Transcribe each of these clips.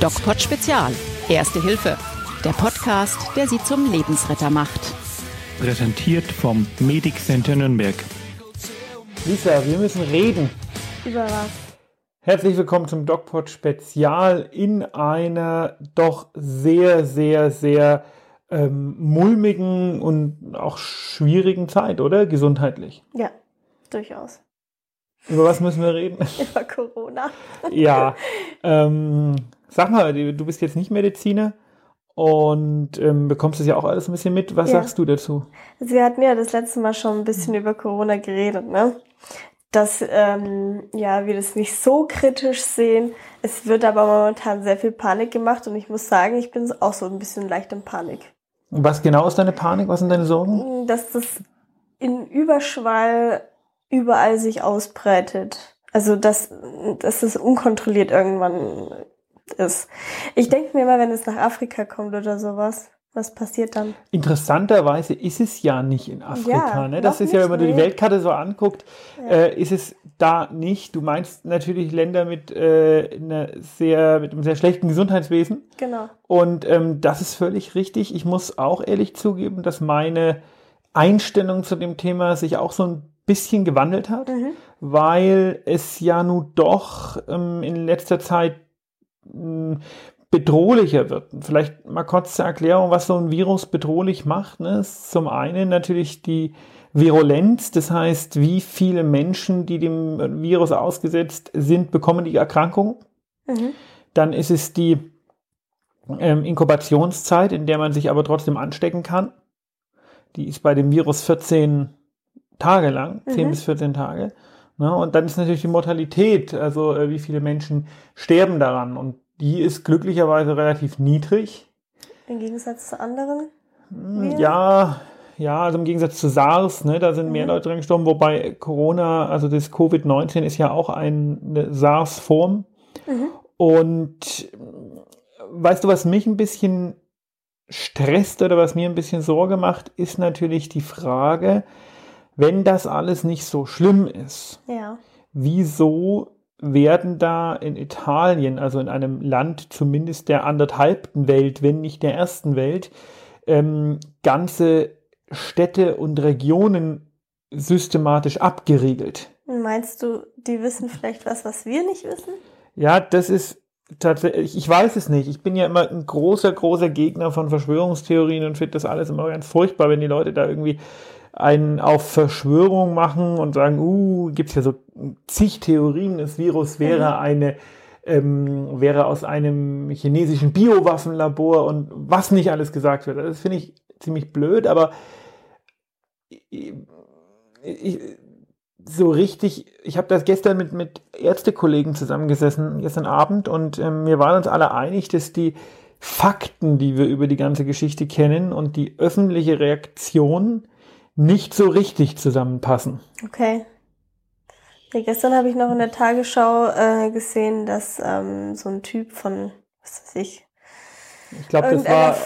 DocPod Spezial. Erste Hilfe. Der Podcast, der Sie zum Lebensretter macht. Präsentiert vom Medic Center Nürnberg. Lisa, wir müssen reden. Über was? Herzlich willkommen zum DocPod Spezial in einer doch sehr, sehr, sehr ähm, mulmigen und auch schwierigen Zeit, oder? Gesundheitlich. Ja, durchaus. Über was müssen wir reden? Über Corona. ja. Ähm, sag mal, du bist jetzt nicht Mediziner und ähm, bekommst das ja auch alles ein bisschen mit. Was Ja. sagst du dazu? Also wir hatten ja das letzte Mal schon ein bisschen über Corona geredet, ne? Dass ähm, ja, wir das nicht so kritisch sehen. Es wird aber momentan sehr viel Panik gemacht und ich muss sagen, ich bin auch so ein bisschen leicht in Panik. Was genau ist deine Panik? Was sind deine Sorgen? Dass das in Überschwall überall sich ausbreitet. Also dass, dass es unkontrolliert irgendwann ist. Ich denke mir immer, wenn es nach Afrika kommt oder sowas, was passiert dann? Interessanterweise ist es ja nicht in Afrika. Ja, ne? Das ist ja, wenn man die nee. Weltkarte so anguckt, äh, ist es da nicht. Du meinst natürlich Länder mit, äh, einer sehr, mit einem sehr schlechten Gesundheitswesen. Genau. Und ähm, das ist völlig richtig. Ich muss auch ehrlich zugeben, dass meine Einstellung zu dem Thema sich auch so ein bisschen gewandelt hat, weil es ja nun doch ähm, in letzter Zeit mh, bedrohlicher wird. Vielleicht mal kurz zur Erklärung, was so ein Virus bedrohlich macht. Ne? Ist zum einen natürlich die Virulenz, das heißt, wie viele Menschen, die dem Virus ausgesetzt sind, bekommen die Erkrankung. Mhm. Dann ist es die ähm, Inkubationszeit, in der man sich aber trotzdem anstecken kann. Die ist bei dem Virus 14 Tage lang, 10 Mhm. bis 14 Tage. Ne? Und dann ist natürlich die Mortalität, also äh, wie viele Menschen sterben daran. Und die ist glücklicherweise relativ niedrig. Im Gegensatz zu anderen? Hm, Viren? Ja, ja, also im Gegensatz zu SARS, ne, da sind mehr Mhm. Leute dran gestorben, wobei Corona, also das Covid-19 ist ja auch ein- eine SARS-Form. Mhm. Und weißt du, was mich ein bisschen stresst oder was mir ein bisschen Sorge macht, ist natürlich die Frage, wenn das alles nicht so schlimm ist, Ja. wieso werden da in Italien, also in einem Land zumindest der anderthalbten Welt, wenn nicht der ersten Welt, ähm, ganze Städte und Regionen systematisch abgeriegelt? Meinst du, die wissen vielleicht was, was wir nicht wissen? Ja, das ist tatsächlich, ich weiß es nicht. Ich bin ja immer ein großer, großer Gegner von Verschwörungstheorien und finde das alles immer ganz furchtbar, wenn die Leute da irgendwie einen auf Verschwörung machen und sagen, uh, gibt's ja so zig Theorien, das Virus wäre eine, ähm, wäre aus einem chinesischen Biowaffenlabor und was nicht alles gesagt wird. Das finde ich ziemlich blöd, aber ich, ich, so richtig, ich habe das gestern mit, mit Ärztekollegen zusammengesessen, gestern Abend, und ähm, wir waren uns alle einig, dass die Fakten, die wir über die ganze Geschichte kennen und die öffentliche Reaktion nicht so richtig zusammenpassen. Okay. Ja, gestern habe ich noch in der Tagesschau äh, gesehen, dass ähm, so ein Typ von, was weiß ich, Ich glaube, das war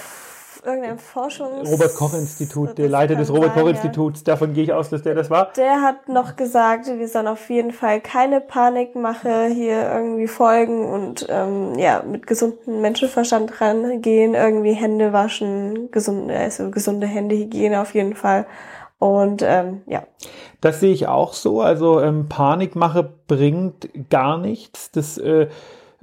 irgendein Forschungs... Robert Koch Institut, der Leiter des Robert sein, Koch ja. Instituts. Davon gehe ich aus, dass der das war. Der hat noch gesagt, wir sollen auf jeden Fall keine Panikmache hier irgendwie folgen und ähm, ja, mit gesundem Menschenverstand rangehen, irgendwie Hände waschen, gesunde, also gesunde Händehygiene auf jeden Fall. Und ähm, ja, Das sehe ich auch so. Also ähm, Panikmache bringt gar nichts. Das äh,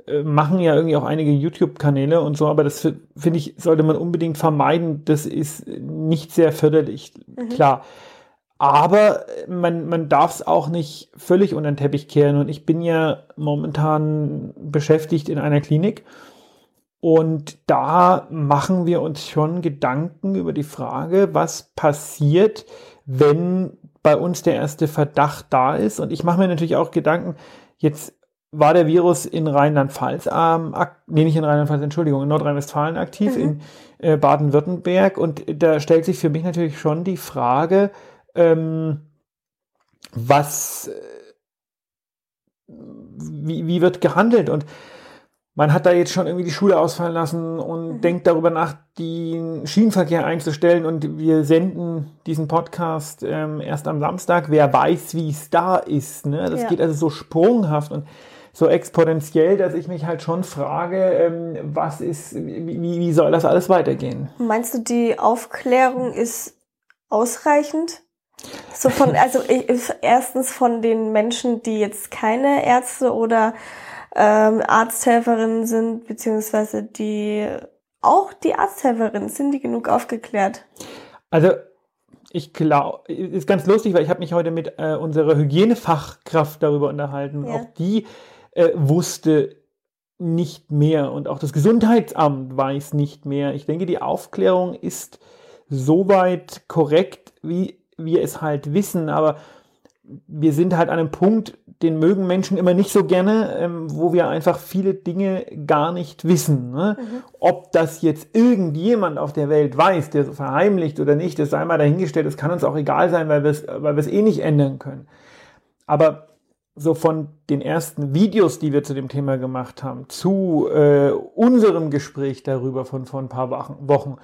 äh, machen ja irgendwie auch einige YouTube-Kanäle und so, aber das fi- finde ich, sollte man unbedingt vermeiden. Das ist nicht sehr förderlich, klar. Aber man, man darf es auch nicht völlig unter den Teppich kehren. Und ich bin ja momentan beschäftigt in einer Klinik. Und da machen wir uns schon Gedanken über die Frage, was passiert, wenn bei uns der erste Verdacht da ist. Und ich mache mir natürlich auch Gedanken, jetzt war der Virus in Rheinland-Pfalz, ähm, nee, nicht in Rheinland-Pfalz, Entschuldigung, in Nordrhein-Westfalen aktiv, in äh, Baden-Württemberg. Und da stellt sich für mich natürlich schon die Frage, ähm, was, äh, wie, wie wird gehandelt? Und man hat da jetzt schon irgendwie die Schule ausfallen lassen und mhm. denkt darüber nach, den Schienenverkehr einzustellen. Und wir senden diesen Podcast ähm, erst am Samstag. Wer weiß, wie es da ist. Ne? Das ja. geht also so sprunghaft und so exponentiell, dass ich mich halt schon frage, ähm, was ist, wie, wie soll das alles weitergehen? Meinst du, die Aufklärung ist ausreichend? So von, also ich, erstens von den Menschen, die jetzt keine Ärzte oder ähm, Arzthelferinnen sind, beziehungsweise die auch die Arzthelferinnen, sind die genug aufgeklärt? Also ich glaube, ist ganz lustig, weil ich habe mich heute mit äh, unserer Hygienefachkraft darüber unterhalten. Ja. Auch die äh, wusste nicht mehr und auch das Gesundheitsamt weiß nicht mehr. Ich denke, die Aufklärung ist soweit korrekt, wie wir es halt wissen, aber wir sind halt an einem Punkt, den mögen Menschen immer nicht so gerne, ähm, wo wir einfach viele Dinge gar nicht wissen. Ne? Mhm. Ob das jetzt irgendjemand auf der Welt weiß, der so verheimlicht oder nicht, das sei mal dahingestellt, das kann uns auch egal sein, weil wir es weil eh nicht ändern können. Aber so von den ersten Videos, die wir zu dem Thema gemacht haben, zu äh, unserem Gespräch darüber von vor ein paar Wochen,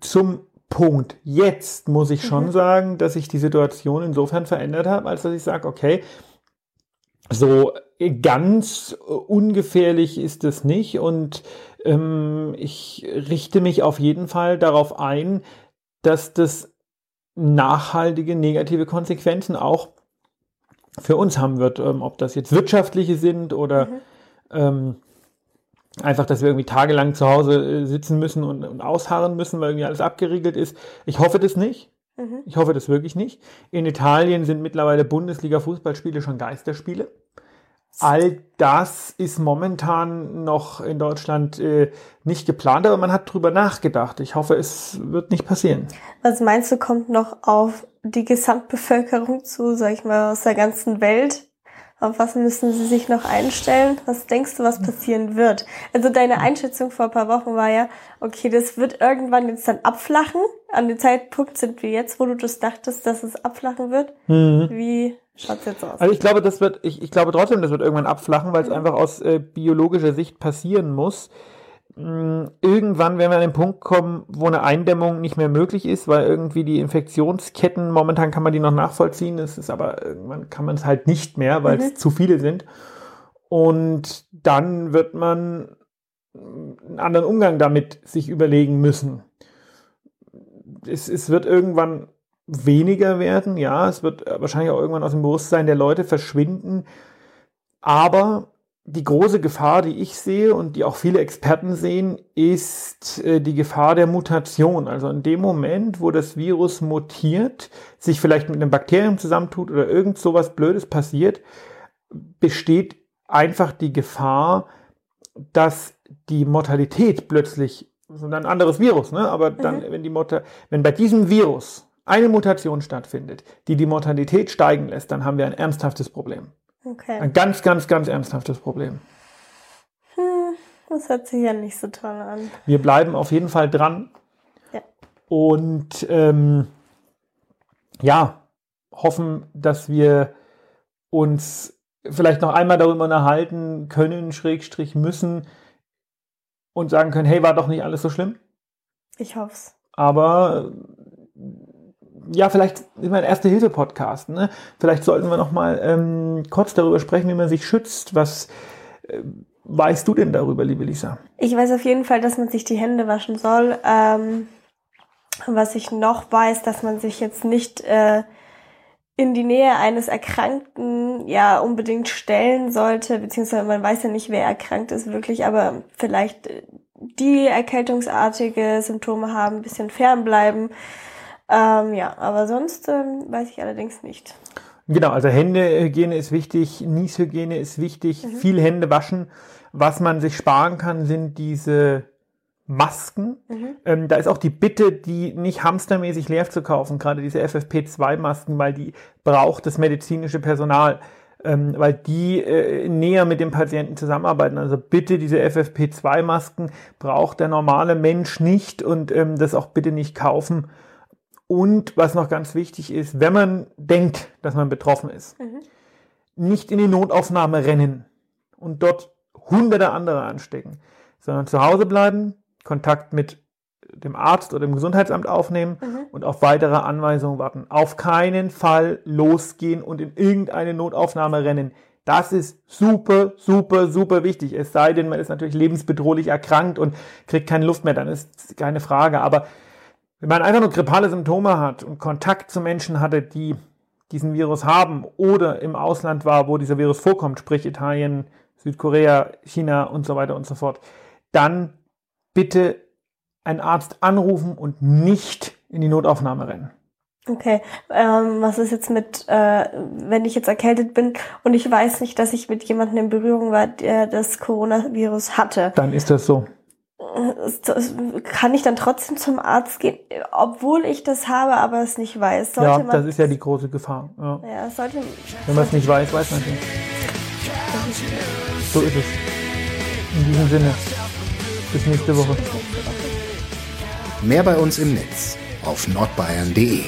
zum Punkt. Jetzt muss ich schon mhm. sagen, dass sich die Situation insofern verändert hat, als dass ich sage, okay, so ganz ungefährlich ist es nicht und ähm, ich richte mich auf jeden Fall darauf ein, dass das nachhaltige negative Konsequenzen auch für uns haben wird, ähm, ob das jetzt wirtschaftliche sind oder mhm. ähm, einfach, dass wir irgendwie tagelang zu Hause äh, sitzen müssen und, und, ausharren müssen, weil irgendwie alles abgeriegelt ist. Ich hoffe das nicht. Mhm. Ich hoffe das wirklich nicht. In Italien sind mittlerweile Bundesliga-Fußballspiele schon Geisterspiele. All das ist momentan noch in Deutschland äh, nicht geplant, aber man hat drüber nachgedacht. Ich hoffe, es wird nicht passieren. Was meinst du, kommt noch auf die Gesamtbevölkerung zu, sag ich mal, aus der ganzen Welt? Auf was müssen sie sich noch einstellen? Was denkst du, was passieren wird? Also deine Einschätzung vor ein paar Wochen war ja, okay, das wird irgendwann jetzt dann abflachen. An dem Zeitpunkt sind wir jetzt, wo du das dachtest, dass es abflachen wird. Mhm. Wie schaut's jetzt aus? Also ich glaube, das wird, ich, ich glaube trotzdem, das wird irgendwann abflachen, weil es mhm. einfach aus äh, biologischer Sicht passieren muss. Irgendwann werden wir an den Punkt kommen, wo eine Eindämmung nicht mehr möglich ist, weil irgendwie die Infektionsketten, momentan kann man die noch nachvollziehen, es ist aber irgendwann kann man es halt nicht mehr, weil es mhm. zu viele sind. Und dann wird man einen anderen Umgang damit sich überlegen müssen. Es, es wird irgendwann weniger werden, ja, es wird wahrscheinlich auch irgendwann aus dem Bewusstsein der Leute verschwinden, aber die große Gefahr, die ich sehe und die auch viele Experten sehen, ist äh, die Gefahr der Mutation. Also in dem Moment, wo das Virus mutiert, sich vielleicht mit einem Bakterium zusammentut oder irgend sowas Blödes passiert, besteht einfach die Gefahr, dass die Mortalität plötzlich, so ein anderes Virus, ne? aber dann, mhm. wenn die Mutter, wenn bei diesem Virus eine Mutation stattfindet, die die Mortalität steigen lässt, dann haben wir ein ernsthaftes Problem. Okay. Ein ganz, ganz, ganz ernsthaftes Problem. Hm, das hört sich ja nicht so toll an. Wir bleiben auf jeden Fall dran. Ja. Und ähm, ja, hoffen, dass wir uns vielleicht noch einmal darüber unterhalten können, Schrägstrich müssen und sagen können, hey, war doch nicht alles so schlimm. Ich hoffe es. Aber ja, vielleicht ist mein Erste-Hilfe-Podcast. Ne? Vielleicht sollten wir noch mal ähm, kurz darüber sprechen, wie man sich schützt. Was äh, weißt du denn darüber, liebe Lisa? Ich weiß auf jeden Fall, dass man sich die Hände waschen soll. Ähm, was ich noch weiß, dass man sich jetzt nicht äh, in die Nähe eines Erkrankten ja unbedingt stellen sollte, beziehungsweise man weiß ja nicht, wer erkrankt ist wirklich, aber vielleicht die erkältungsartige Symptome haben, ein bisschen fernbleiben. Ähm, ja, aber sonst ähm, weiß ich allerdings nicht. Genau, also Händehygiene ist wichtig, Nieshygiene ist wichtig, mhm. viel Hände waschen. Was man sich sparen kann, sind diese Masken. Mhm. Ähm, da ist auch die Bitte, die nicht hamstermäßig leer zu kaufen, gerade diese FFP2-Masken, weil die braucht das medizinische Personal, ähm, weil die äh, näher mit dem Patienten zusammenarbeiten. Also bitte diese FFP2-Masken braucht der normale Mensch nicht und ähm, das auch bitte nicht kaufen und was noch ganz wichtig ist, wenn man denkt, dass man betroffen ist, mhm. nicht in die Notaufnahme rennen und dort hunderte andere anstecken, sondern zu Hause bleiben, Kontakt mit dem Arzt oder dem Gesundheitsamt aufnehmen mhm. und auf weitere Anweisungen warten. Auf keinen Fall losgehen und in irgendeine Notaufnahme rennen. Das ist super, super, super wichtig. Es sei denn, man ist natürlich lebensbedrohlich erkrankt und kriegt keine Luft mehr, dann ist keine Frage. Aber wenn man einfach nur grippale Symptome hat und Kontakt zu Menschen hatte, die diesen Virus haben oder im Ausland war, wo dieser Virus vorkommt, sprich Italien, Südkorea, China und so weiter und so fort, dann bitte einen Arzt anrufen und nicht in die Notaufnahme rennen. Okay, ähm, was ist jetzt mit, äh, wenn ich jetzt erkältet bin und ich weiß nicht, dass ich mit jemandem in Berührung war, der das Coronavirus hatte? Dann ist das so. Kann ich dann trotzdem zum Arzt gehen, obwohl ich das habe, aber es nicht weiß? Sollte ja, das ist ja die große Gefahr. Ja. ja sollte, wenn man es nicht weiß, weiß man es nicht. So ist es. In diesem Sinne. Bis nächste Woche. Mehr bei uns im Netz auf nordbayern.de